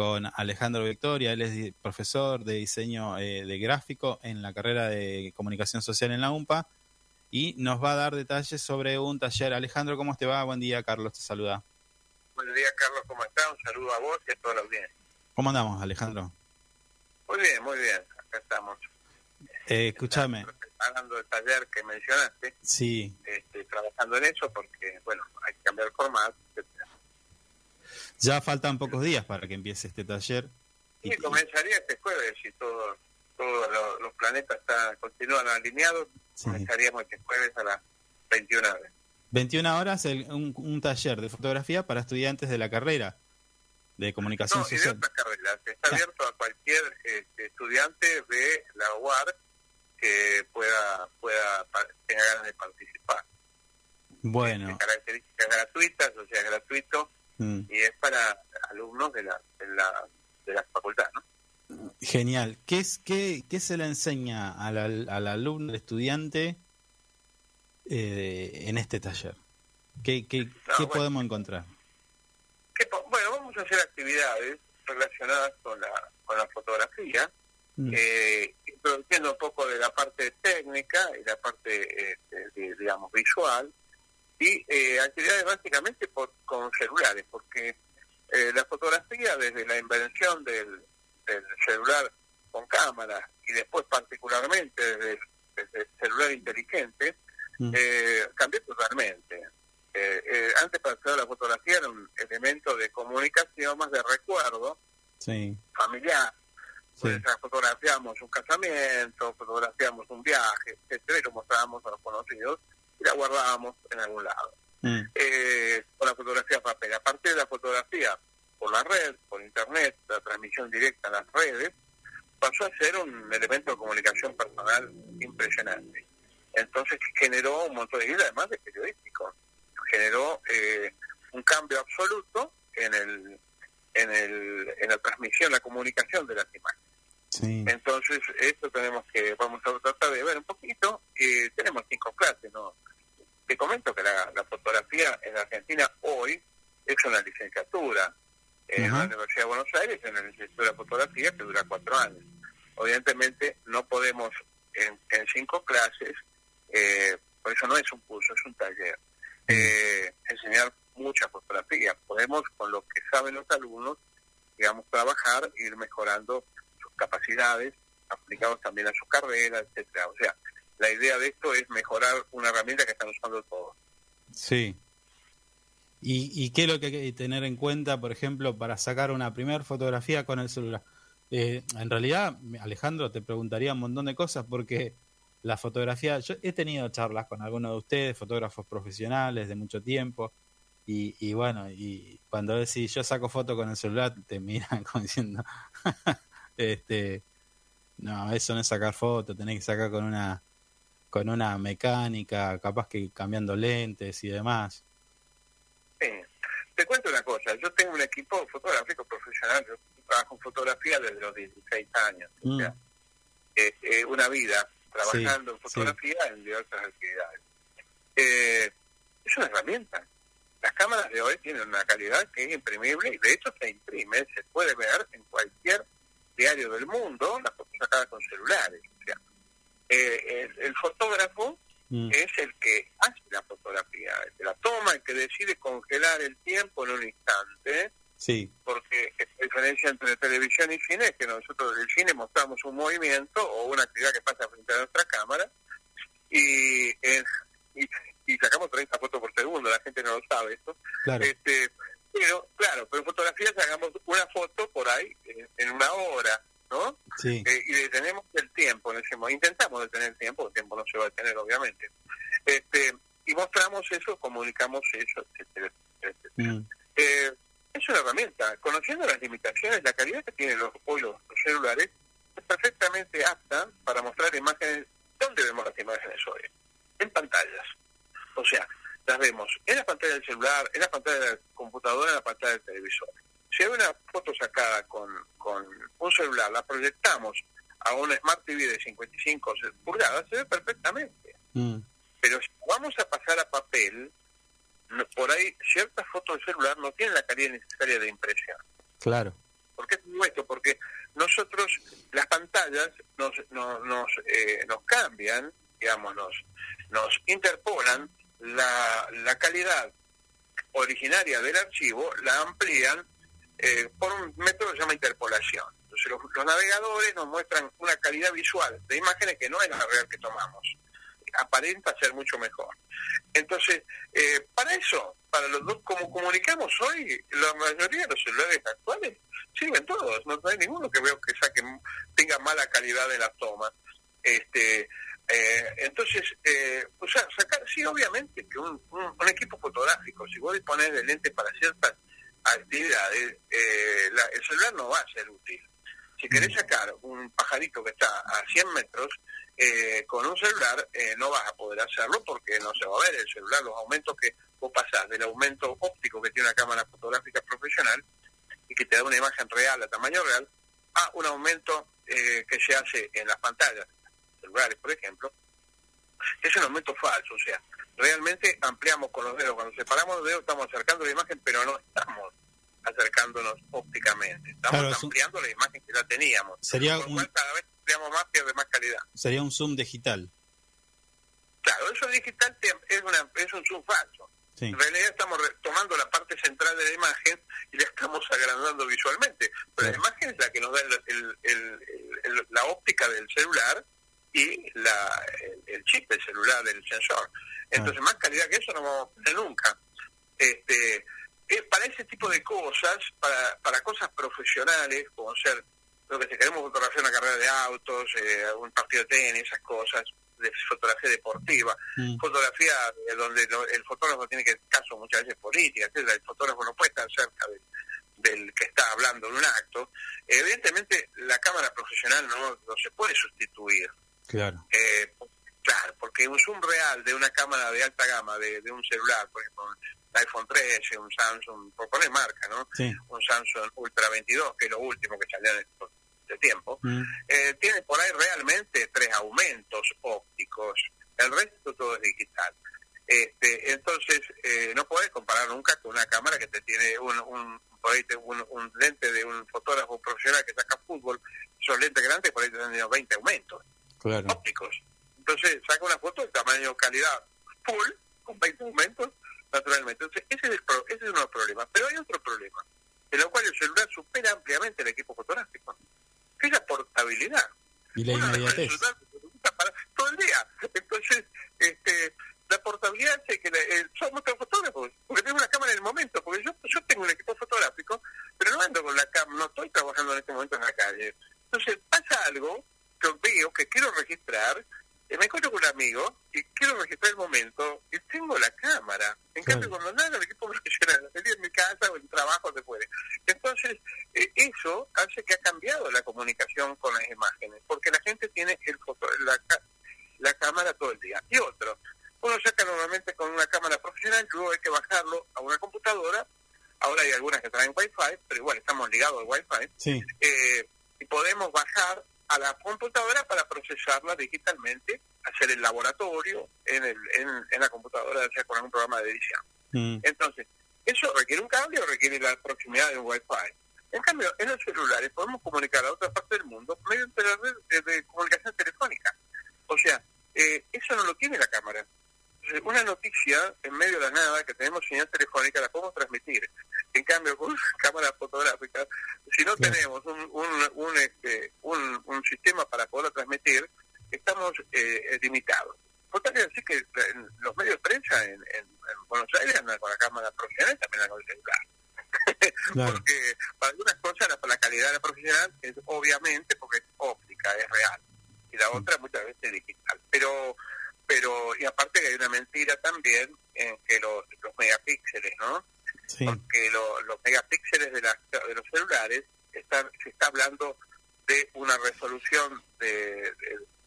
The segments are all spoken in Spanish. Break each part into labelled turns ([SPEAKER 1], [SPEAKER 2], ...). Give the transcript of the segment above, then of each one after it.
[SPEAKER 1] con Alejandro Victoria, él es profesor de diseño eh, de gráfico en la carrera de comunicación social en la UMPA y nos va a dar detalles sobre un taller. Alejandro, ¿cómo te va? Buen día, Carlos, te saluda.
[SPEAKER 2] Buen día, Carlos, ¿cómo estás? Un saludo a vos y a todos los bien.
[SPEAKER 1] ¿Cómo andamos, Alejandro?
[SPEAKER 2] Muy bien, muy bien, acá estamos.
[SPEAKER 1] Eh, escúchame.
[SPEAKER 2] Hablando del taller que mencionaste.
[SPEAKER 1] Sí.
[SPEAKER 2] Este, trabajando en eso porque, bueno, hay que cambiar el formato,
[SPEAKER 1] Ya faltan pocos días para que empiece este taller.
[SPEAKER 2] Sí, comenzaría este jueves si todos los, planetas continúan alineados. Comenzaríamos este jueves a las 21 horas.
[SPEAKER 1] 21 horas un, taller de fotografía para estudiantes de la carrera de comunicación
[SPEAKER 2] no,
[SPEAKER 1] social.
[SPEAKER 2] De carreras. Está abierto a cualquier este, estudiante de la UAR que pueda pueda tenga ganas de participar.
[SPEAKER 1] Bueno.
[SPEAKER 2] Este, características gratuitas, o sea, gratuito, mm. y es para alumnos de la, de la, de la facultad, ¿no?
[SPEAKER 1] Genial. ¿Qué, es, qué, qué se le enseña al, al alumno, al estudiante, eh, en este taller? ¿Qué, qué, ¿qué podemos encontrar?
[SPEAKER 2] bueno, vamos a hacer actividades relacionadas con la, con la fotografía, mm. eh, introduciendo un poco de la parte técnica y la parte, este, digamos, visual, y eh, actividades básicamente por, con celulares, porque eh, la fotografía desde la invención del, del celular con cámara y después particularmente desde, desde el celular inteligente, Mm. eh, cambió totalmente. Eh, eh, antes para la fotografía era un elemento de comunicación más de recuerdo familiar. Pues fotografiamos un casamiento, fotografiamos un viaje, etcétera, y lo mostrábamos a los conocidos y la guardábamos en algún lado. Mm. Eh, con la fotografía papel. A partir de la fotografía por la red, por internet, la transmisión directa en las redes, pasó a ser un elemento de comunicación personal impresionante. Entonces generó un montón de ideas, además de periodístico. Generó eh, un cambio absoluto en el, en el en la transmisión, la comunicación de las imágenes. Entonces, esto tenemos que, vamos a tratar de ver un poquito. y tenemos cinco clases, ¿no? Te comento que la, fotografía en Argentina hoy es una licenciatura en la Universidad de Buenos Aires, en la licenciatura de fotografía que dura cuatro años. Evidentemente, no podemos en, en cinco clases eh, por eso no es un curso, es un taller. Eh, enseñar mucha fotografía. Podemos, con lo que saben los alumnos, digamos, trabajar, ir mejorando sus capacidades, aplicados también a su carrera, etcétera. O sea, la idea de esto es mejorar una herramienta que están usando todos.
[SPEAKER 1] Sí. ¿Y, ¿Y qué es lo que hay que tener en cuenta, por ejemplo, para sacar una primera fotografía con el celular? Eh, en realidad, Alejandro, te preguntaría un montón de cosas porque la fotografía, yo he tenido charlas con algunos de ustedes, fotógrafos profesionales de mucho tiempo, y, y bueno, y cuando decís yo saco foto con el celular, te miran como diciendo, este, no, eso no es sacar foto, tenés que sacar con una, con una mecánica, capaz que cambiando lentes y demás.
[SPEAKER 2] Sí. Te cuento una cosa, yo tengo un equipo fotográfico profesional, yo trabajo en fotografía desde los 16 años, o mm. sea, eh, una vida trabajando en fotografía en diversas actividades. Eh, es una herramienta. Las cámaras de hoy tienen una calidad que es imprimible y de hecho se imprime, se puede ver en cualquier diario del mundo, las fotos sacadas con celulares. Eh, el, fotógrafo mm. es el que hace la fotografía, el que la toma, el que decide congelar el tiempo en un instante.
[SPEAKER 1] Sí.
[SPEAKER 2] Porque la diferencia entre televisión y cine es que nosotros del cine mostramos un movimiento o una actividad que pasa frente a nuestra cámara y, y, sacamos 30 fotos por segundo, la gente no lo sabe esto. Este, pero, claro, pero en fotografía sacamos una foto por ahí en, una hora, ¿no?
[SPEAKER 1] Sí.
[SPEAKER 2] Eh, y detenemos el tiempo, decimos, intentamos detener el tiempo, el tiempo no se va a detener, obviamente. Este, y mostramos eso, comunicamos eso, etcétera, etcétera. Mm. Eh, es una herramienta. Conociendo las limitaciones, la calidad que tienen los, hoy los, celulares es perfectamente apta para mostrar imágenes. ¿Dónde vemos las imágenes hoy? En pantallas. O sea, las vemos en la pantalla del celular, en la pantalla de la computadora, en la pantalla del televisor. Si hay una foto sacada con, con un celular, la proyectamos a una Smart TV de 55 pulgadas, se ve perfectamente. Mm. Pero si vamos a pasar a papel, por ahí ciertas fotos de celular no tienen la calidad necesaria de impresión.
[SPEAKER 1] Claro.
[SPEAKER 2] Porque porque nosotros, las pantallas nos, nos, nos, eh, nos cambian, digamos, nos, nos interpolan la, la calidad originaria del archivo, la amplían eh, por un método que se llama interpolación. Entonces los, navegadores nos muestran una calidad visual de imágenes que no es la real que tomamos. Aparenta ser mucho mejor. Entonces, eh, para eso, para los dos, como comunicamos hoy, la mayoría de los celulares actuales sirven todos. No hay ninguno que veo que saque, tenga mala calidad de las tomas. Este, eh, entonces, eh, o sea, sacar, sí, obviamente que un, un, equipo fotográfico, si vos disponés de lentes para ciertas actividades, eh, el celular no va a ser útil. Si querés mm. sacar un pajarito que está a 100 metros, eh, con un celular eh, no vas a poder hacerlo porque no se va a ver el celular, los aumentos que vos pasás del aumento óptico que tiene una cámara fotográfica profesional y que te da una imagen real a tamaño real, a un aumento que se hace en las pantallas celulares, por ejemplo, es un aumento falso, o sea, realmente ampliamos con los dedos, cuando separamos los dedos estamos acercando la imagen, pero no estamos acercándonos ópticamente, estamos ampliando la imagen que ya teníamos.
[SPEAKER 1] Sería un...
[SPEAKER 2] cada vez ampliamos más, pierde más calidad.
[SPEAKER 1] Sería un zoom digital.
[SPEAKER 2] Claro, eso digital es, una, es un zoom falso. En realidad estamos tomando la parte central de la imagen y la estamos agrandando visualmente. Pero la imagen es la que nos da el, la óptica del celular y la, el, chip del celular, del sensor. Entonces, más calidad que eso no vamos a tener nunca. Este, para ese tipo de cosas, para, para cosas profesionales, como ser lo que si queremos fotografiar una carrera de autos, eh, un partido de tenis, esas cosas, de fotografía deportiva, mm. fotografía donde el fotógrafo tiene que caso muchas veces políticas, el fotógrafo no puede estar cerca del que está hablando en un acto, evidentemente la cámara profesional no, no se puede sustituir.
[SPEAKER 1] Claro.
[SPEAKER 2] Eh, claro, porque un zoom real de una cámara de alta gama, de, un celular, por ejemplo, un iPhone 13, un Samsung, por poner marca, ¿no? Un Samsung Ultra 22, que es lo último que salió en este tiempo, mm. eh, tiene por ahí realmente tres aumentos ópticos. El resto todo es digital. Este, entonces, eh, no puedes comparar nunca con una cámara que te tiene un, un, un, un lente de un fotógrafo profesional que saca fútbol, son lentes grandes, por ahí te tenido 20 aumentos ópticos. Entonces saca una foto de tamaño calidad full, con 20 aumentos, naturalmente. Entonces ese es, el ese es uno de los problemas. Pero hay otro problema, en el cual el celular supera ampliamente el equipo fotográfico, que es la portabilidad.
[SPEAKER 1] Y la inmediatez.
[SPEAKER 2] Para todo el día. Entonces, este, la portabilidad hace que eh, somos fotógrafos, porque tengo una cámara en el momento, porque yo, yo tengo un equipo fotográfico, pero no ando con la cámara, no estoy trabajando en este momento en la calle. Entonces pasa algo que veo que quiero registrar, me encuentro con un amigo y quiero registrar el momento y tengo la cámara. En cambio, cuando nada, el equipo profesional, en mi casa o en trabajo se puede. Entonces, eh, eso hace que ha cambiado la comunicación con las imágenes, porque la gente tiene el foto, la, la cámara todo el día. Y otro, uno saca normalmente con una cámara profesional, luego hay que bajarlo a una computadora. Ahora hay algunas que traen Wi-Fi, pero igual estamos ligados al Wi-Fi. Eh, y podemos bajar a la computadora para procesarla digitalmente, hacer el laboratorio en, el, en, la computadora, sea con algún programa de edición. Mm. Entonces, eso requiere un cambio o requiere la proximidad de un Wi-Fi. En cambio, en los celulares podemos comunicar a otra parte del mundo mediante la red de, comunicación telefónica. O sea, eh, eso no lo tiene la cámara. Una noticia en medio de la nada que tenemos señal telefónica la podemos transmitir. En cambio, con una cámara fotográfica, si no tenemos un, un, este, un, un, sistema para poder transmitir, estamos eh, limitados. Por tanto, decir que los medios de prensa en, Buenos Aires andan con la cámara profesional y también andan con el celular. porque para algunas cosas la, la, calidad de la profesional es obviamente porque es óptica, es real. Y la otra muchas veces es digital. Pero pero y aparte que hay una mentira también en que los, los megapíxeles, ¿no? porque los megapíxeles de, de los celulares están, se está hablando de una resolución de,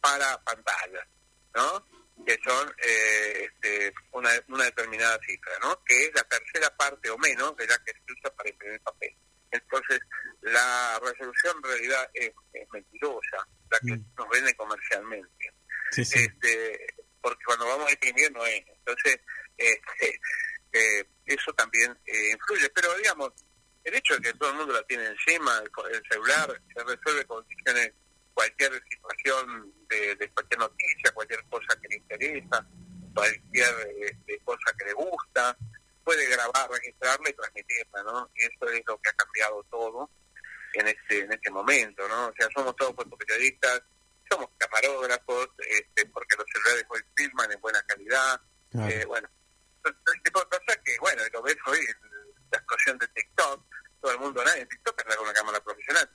[SPEAKER 2] para pantallas, ¿no? que son eh, este, una, una determinada cifra, ¿no? que es la tercera parte o menos de la que se usa para imprimir papel. Entonces, la resolución en realidad es, mentirosa, la que mm. nos venden comercialmente. Este, porque cuando vamos a imprimir no es. Entonces, este, eh, eso también eh, influye. Pero digamos, el hecho de que todo el mundo la tiene encima, el, celular, se resuelve condiciones cualquier situación de, de, cualquier noticia, cualquier cosa que le interesa, cualquier este, cosa que le gusta, puede grabar, registrarla y transmitirla, ¿no? Y eso es lo que ha cambiado todo en este en este momento, ¿no? O sea, somos todos periodistas, somos camarógrafos, este, porque los celulares hoy filman en buena calidad, eh, bueno, ese tipo de cosas que, bueno, lo ves hoy, la explosión de TikTok, todo el mundo, nadie en TikTok está con una cámara profesional,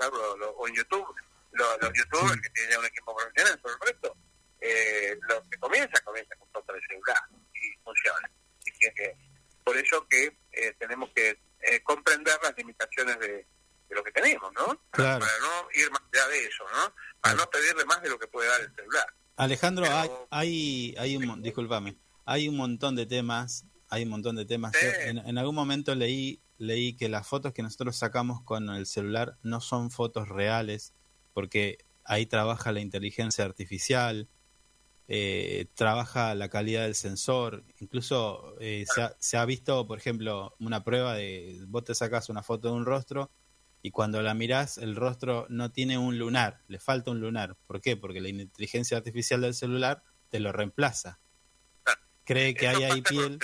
[SPEAKER 2] o en YouTube, los, los youtubers que tienen ya un equipo profesional, por el resto, eh, lo que comienza, comienza con foto de celular y funciona. Así que, por eso que eh, tenemos que eh, comprender las limitaciones de, de lo que tenemos, ¿no? Para, no ir más allá de eso, ¿no? Para no pedirle más de lo que puede dar el celular.
[SPEAKER 1] Alejandro, hay, hay, hay un, discúlpame, hay un montón de temas, hay un montón de temas. En, en, algún momento leí, leí que las fotos que nosotros sacamos con el celular no son fotos reales, porque ahí trabaja la inteligencia artificial, eh, trabaja la calidad del sensor, incluso eh, se, ha, se, ha, visto, por ejemplo, una prueba de vos te sacas una foto de un rostro y cuando la mirás el rostro no tiene un lunar, le falta un lunar. ¿Por qué? Porque la inteligencia artificial del celular te lo reemplaza. Cree que hay ahí piel.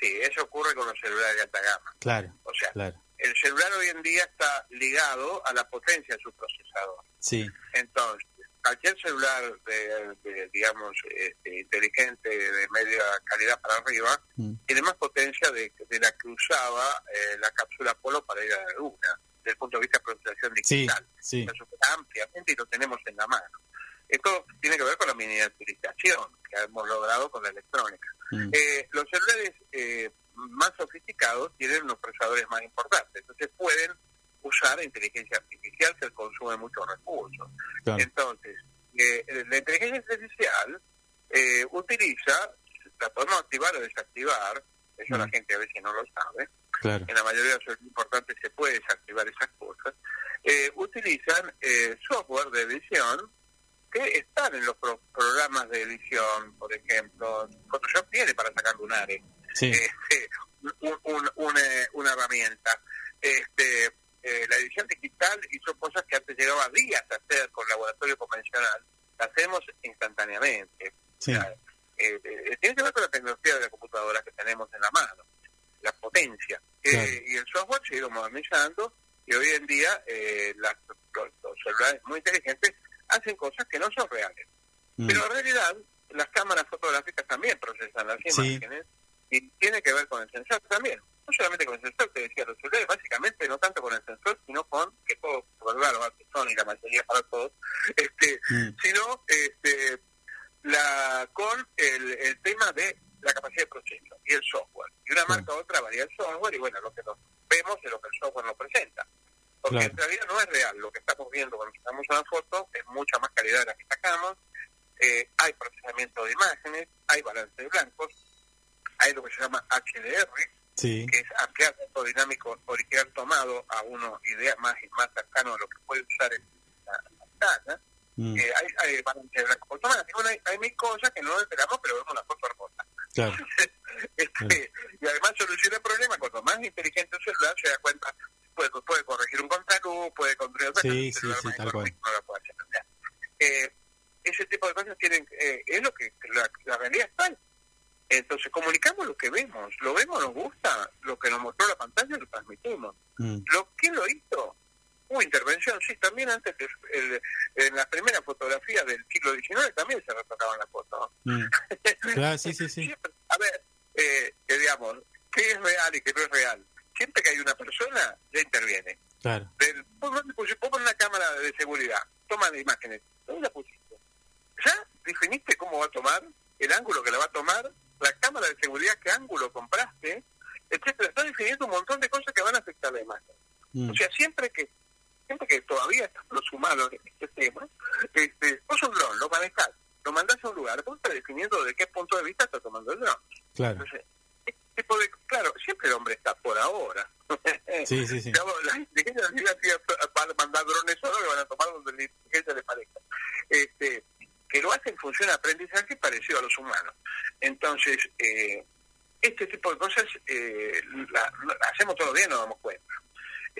[SPEAKER 2] Sí, eso ocurre con los celulares de alta gama.
[SPEAKER 1] Claro. O sea, claro
[SPEAKER 2] el celular hoy en día está ligado a la potencia de su procesador.
[SPEAKER 1] Sí.
[SPEAKER 2] Entonces, cualquier celular, de, digamos, este, inteligente, de media calidad para arriba, mm. tiene más potencia de, la que usaba eh, la cápsula Apolo para ir a la Luna, desde el punto de vista de procesación digital.
[SPEAKER 1] Sí,
[SPEAKER 2] sí. ampliamente y lo tenemos en la mano. Esto tiene que ver con la miniaturización que hemos logrado con la electrónica. Mm. Eh, los celulares eh, más sofisticados tienen unos procesadores más importantes, entonces pueden usar inteligencia artificial que consume muchos recursos. Entonces, eh, la inteligencia artificial eh, utiliza, la podemos activar o desactivar, eso la gente a veces no lo sabe, en la mayoría de los importantes se puede desactivar esas cosas, eh, utilizan software de edición que están en los programas de edición, por ejemplo, Photoshop tiene para sacar lunares, este, eh, una herramienta. Este, eh, edición digital hizo cosas que antes llegaba días a hacer con laboratorio convencional, la hacemos instantáneamente. Eh, tiene que ver con la tecnología de la computadora que tenemos en la mano, la potencia. y el software se ha ido modernizando y hoy en día las, los, celulares muy inteligentes hacen cosas que no son reales. Mm. Pero en realidad las cámaras fotográficas también procesan las imágenes tiene que ver con el sensor también. No solamente con el sensor, te decía, los celulares básicamente no tanto con el sensor, sino con, que todos, claro, son y la mayoría para todos, este, mm. sino este, la con el, el tema de la capacidad de proceso y el software. Y una marca u otra varía el software y bueno, lo que nos vemos es lo que el software nos presenta. Porque en realidad no es real. Lo que estamos viendo cuando sacamos una foto es mucha más calidad de la que sacamos. Eh, hay procesamiento de imágenes, hay balance de blancos, hay lo que se llama HDR, que es ampliar el dinámico original tomado a uno idea más más cercano a lo que puede usar en la pantalla. Mm. Eh, hay, hay balance blanco automático, hay, hay mil cosas que no lo esperamos, pero vemos la foto hermosa. Claro. este, Y además soluciona el problema, cuanto más inteligente el celular se da cuenta, puede, puede corregir un contraluz, puede construir
[SPEAKER 1] sí, sí, sí, tal cual.
[SPEAKER 2] eh, ese tipo de cosas tienen, eh, es lo que la, la realidad está entonces comunicamos lo que vemos, lo vemos, nos gusta, lo que nos mostró la pantalla lo transmitimos. Mm. Lo ¿Quién lo hizo? Hubo intervención, sí, también antes, el, en la primera fotografía del siglo XIX también se retocaban las fotos.
[SPEAKER 1] Mm. Claro, sí, sí, sí.
[SPEAKER 2] a ver, eh, digamos, ¿qué es real y qué no es real? Siempre que hay una persona, ya interviene.
[SPEAKER 1] Claro.
[SPEAKER 2] Del, pongo una cámara de seguridad, toma imágenes, ¿dónde la pusiste? ¿Ya definiste cómo va a tomar? el ángulo que la va a tomar, la cámara de seguridad, qué ángulo compraste, etcétera. Está definiendo un montón de cosas que van a afectar la imagen. Mm. O sea, siempre que siempre que todavía estamos los humanos en este tema, este, vos un dron, lo manejás, lo mandás a un lugar, vos estás definiendo de qué punto de vista está tomando el dron.
[SPEAKER 1] Claro.
[SPEAKER 2] Entonces, tipo de, claro, siempre el hombre está por ahora.
[SPEAKER 1] Sí, sí, sí.
[SPEAKER 2] la inteligencia va a mandar drones solo que van a tomar donde la inteligencia le parezca. Este, que lo hacen en función de aprendizaje parecido a los humanos. Entonces, eh, este tipo de cosas eh, la, hacemos todo bien, nos damos cuenta.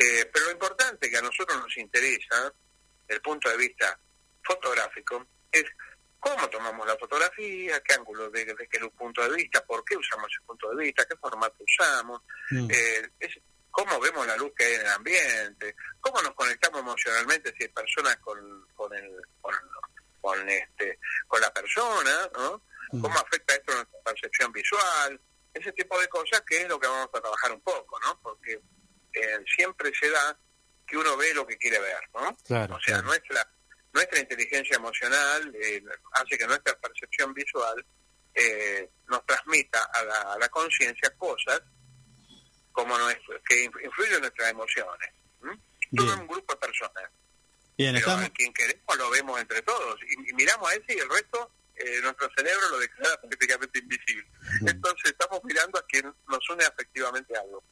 [SPEAKER 2] Eh, pero lo importante que a nosotros nos interesa, desde el punto de vista fotográfico, es cómo tomamos la fotografía, qué ángulo, de, qué punto de vista, por qué usamos ese punto de vista, qué formato usamos, mm. eh, cómo vemos la luz que hay en el ambiente, cómo nos conectamos emocionalmente si hay personas con, con, el, con, este, con la persona, ¿no? Mm. cómo afecta esto a nuestra percepción visual, ese tipo de cosas que es lo que vamos a trabajar un poco, ¿no? Porque eh, siempre se da que uno ve lo que quiere ver, ¿no? o sea, nuestra nuestra inteligencia emocional eh, hace que nuestra percepción visual eh, nos transmita a la, conciencia cosas como nuestro, que influyen en nuestras emociones. Todo un grupo de personas. Bien, Pero a quien queremos lo vemos entre todos y, miramos a ese y el resto eh, nuestro cerebro lo declara prácticamente invisible. Entonces estamos mirando a quien nos une afectivamente algo.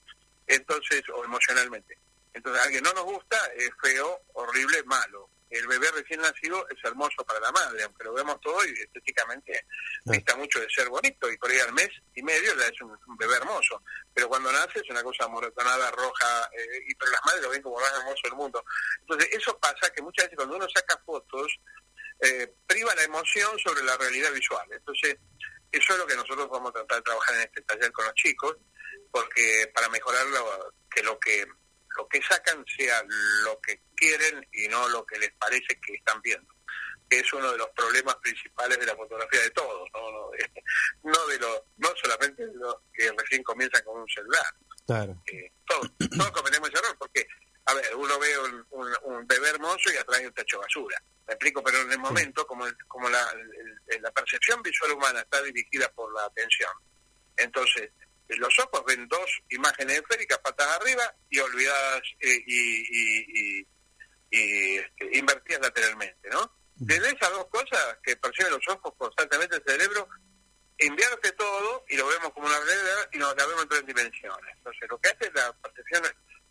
[SPEAKER 2] Entonces, o emocionalmente. Entonces, alguien no nos gusta, es feo, horrible, malo el bebé recién nacido es hermoso para la madre, aunque lo vemos todo y estéticamente está mucho de ser bonito, y por ahí al mes y medio ya es un, bebé hermoso, pero cuando nace es una cosa moretonada, roja, eh, y pero las madres lo ven como más hermoso del mundo. Entonces eso pasa que muchas veces cuando uno saca fotos, eh, priva la emoción sobre la realidad visual. Entonces eso es lo que nosotros vamos a tratar de trabajar en este taller con los chicos, porque para mejorar que lo que lo que sacan sea lo que quieren y no lo que les parece que están viendo. Es uno de los problemas principales de la fotografía de todos, no, no, de, lo, no solamente de los que recién comienzan con un celular. Claro. Eh, todos, todos cometemos ese error, porque, a ver, uno ve un, bebé hermoso y atrae un techo de basura. Me explico, pero en el momento, como, como la, la percepción visual humana está dirigida por la atención, entonces los ojos ven dos imágenes esféricas patas arriba y olvidadas eh, y, y, este, invertidas lateralmente, ¿no? Desde esas dos cosas que perciben los ojos constantemente el cerebro, invierte todo y lo vemos como una realidad y nos la vemos en tres dimensiones. Entonces, lo que hace la percepción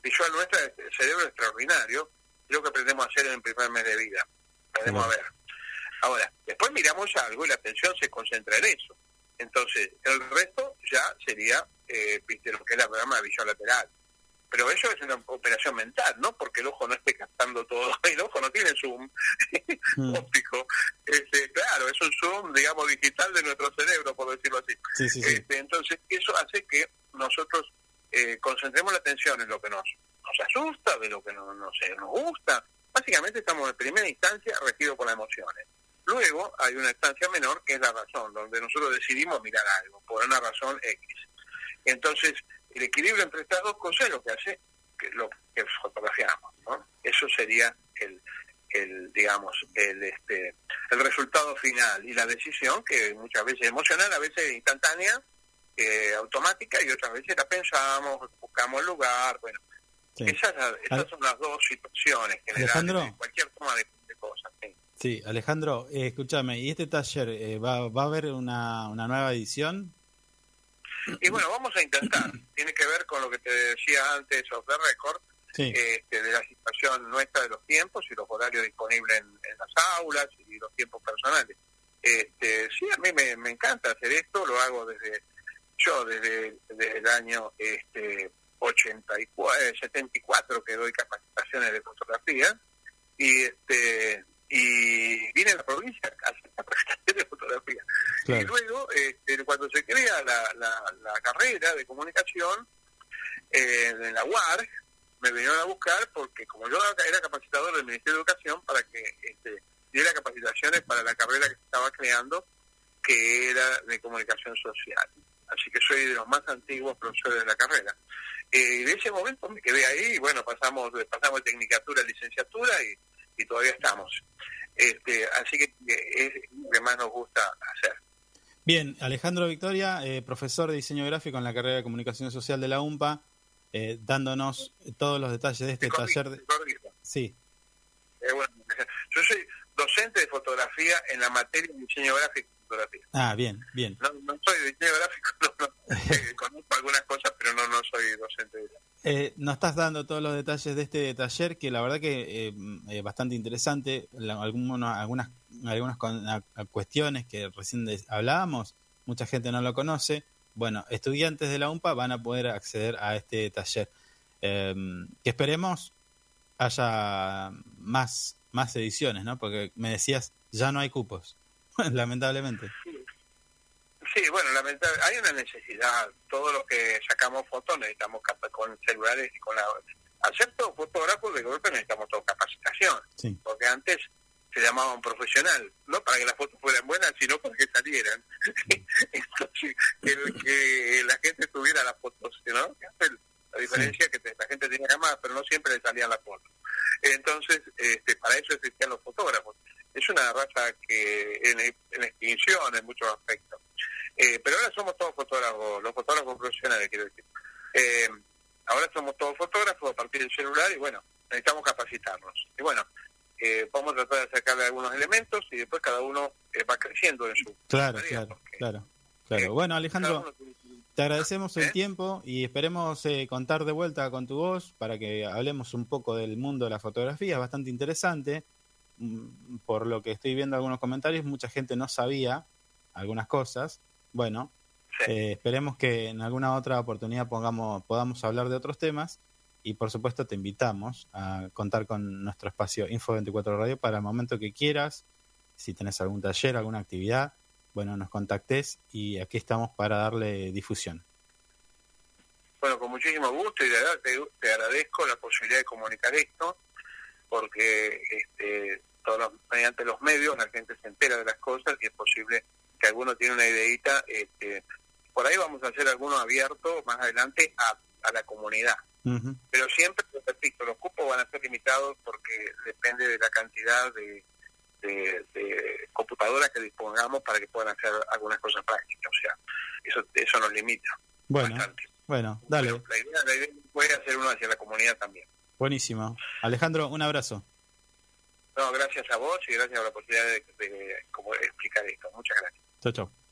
[SPEAKER 2] visual nuestra, el cerebro extraordinario, es lo que aprendemos a hacer en el primer mes de vida. Aprendemos a ver. Ahora, después miramos algo y la atención se concentra en eso. Entonces, el resto ya sería, eh, viste, lo que es la programa de visión lateral. Pero eso es una operación mental, ¿no? Porque el ojo no esté captando todo. El ojo no tiene zoom mm. óptico. Este, claro, es un zoom, digamos, digital de nuestro cerebro, por decirlo así. Este, entonces, eso hace que nosotros eh, concentremos la atención en lo que nos, nos asusta, de lo que no, no sé, nos gusta. Básicamente estamos en primera instancia regidos por las emociones. Luego hay una instancia menor que es la razón, donde nosotros decidimos mirar algo por una razón X. Entonces, el equilibrio entre estas dos cosas es lo que hace que lo que fotografiamos, ¿no? Eso sería el, el digamos el este el resultado final y la decisión que muchas veces emocional, a veces instantánea, eh, automática y otras veces la pensamos, buscamos el lugar, bueno, esas, esas son las dos situaciones generales cualquier forma de.
[SPEAKER 1] Sí, Alejandro, eh, escúchame, ¿y este taller eh, va, va a haber una, una nueva edición?
[SPEAKER 2] Y bueno, vamos a intentar. Tiene que ver con lo que te decía antes, of the record, este, de la situación nuestra de los tiempos y los horarios disponibles en, las aulas y los tiempos personales. Este, sí, a mí me, me encanta hacer esto, lo hago desde yo desde, desde el año este, 84, 74 que doy capacitaciones de fotografía y este y vine a la provincia a hacer la presentación de fotografía. Y luego, este, cuando se crea la, la, carrera de comunicación eh, en la UAR, me vinieron a buscar porque como yo era capacitador del Ministerio de Educación para que este, diera capacitaciones para la carrera que se estaba creando, que era de comunicación social. Así que soy de los más antiguos profesores de la carrera. Eh, y de ese momento me quedé ahí y bueno, pasamos, pasamos de tecnicatura a licenciatura y y todavía estamos. Este, así que es lo que más nos gusta hacer.
[SPEAKER 1] Bien, Alejandro Victoria, eh, profesor de diseño gráfico en la carrera de comunicación social de la UMPA, eh, dándonos todos los detalles de este taller. De... Sí.
[SPEAKER 2] Eh, bueno, yo soy docente de fotografía en la materia de diseño gráfico y fotografía.
[SPEAKER 1] Ah, bien, bien.
[SPEAKER 2] No, soy de diseño gráfico, no, conozco algunas cosas, pero no, no soy docente de
[SPEAKER 1] eh, nos estás dando todos los detalles de este taller que la verdad que es eh, eh, bastante interesante. algunas, algunas cuestiones que recién hablábamos, mucha gente no lo conoce. bueno, estudiantes de la UMPA van a poder acceder a este taller. Em, que esperemos haya más, más ediciones, ¿no? Porque me decías, ya no hay cupos, lamentablemente.
[SPEAKER 2] Sí, bueno, lamentablemente hay una necesidad. Todos los que sacamos fotos necesitamos con celulares y con la... Todos fotógrafos, de golpe necesitamos toda capacitación. Porque antes se llamaba un profesional, no para que las fotos fueran buenas, sino para que salieran. Entonces, que, la gente tuviera las fotos, ¿no? La diferencia es que la gente tenía llamadas, pero no siempre le salían las fotos. Entonces, este, para eso existían los fotógrafos. Es una raza que en, en extinción en muchos aspectos. Eh, pero ahora somos todos fotógrafos, los fotógrafos profesionales, quiero decir. Eh, ahora somos todos fotógrafos a partir del celular y bueno, necesitamos capacitarnos. Y bueno, eh, vamos a tratar de sacarle algunos elementos y después cada uno eh, va creciendo en su...
[SPEAKER 1] Claro, claro, claro, claro. bueno, Alejandro, te agradecemos el tiempo y esperemos contar de vuelta con tu voz para que hablemos un poco del mundo de la fotografía, es bastante interesante. Mm, por lo que estoy viendo algunos comentarios, mucha gente no sabía algunas cosas bueno, eh, esperemos que en alguna otra oportunidad pongamos, podamos hablar de otros temas. Y por supuesto te invitamos a contar con nuestro espacio Info 24 Radio para el momento que quieras, si tenés algún taller, alguna actividad, bueno, nos contactes y aquí estamos para darle difusión.
[SPEAKER 2] Bueno, con muchísimo gusto y de verdad te, agradezco la posibilidad de comunicar esto porque este, todos mediante los medios la gente se entera de las cosas y es posible que alguno tiene una ideita, este, por ahí vamos a hacer alguno abierto más adelante a, la comunidad. Pero siempre, repito, los cupos van a ser limitados porque depende de la cantidad de, de, computadoras que dispongamos para que puedan hacer algunas cosas prácticas. O sea, eso, eso nos limita.
[SPEAKER 1] Bueno, bueno, dale.
[SPEAKER 2] la, idea, la idea puede hacer uno hacia la comunidad también.
[SPEAKER 1] Buenísimo. Alejandro, un abrazo.
[SPEAKER 2] No, gracias a vos y gracias a la posibilidad de, de explicar esto. Muchas gracias.
[SPEAKER 1] Ciao, ciao.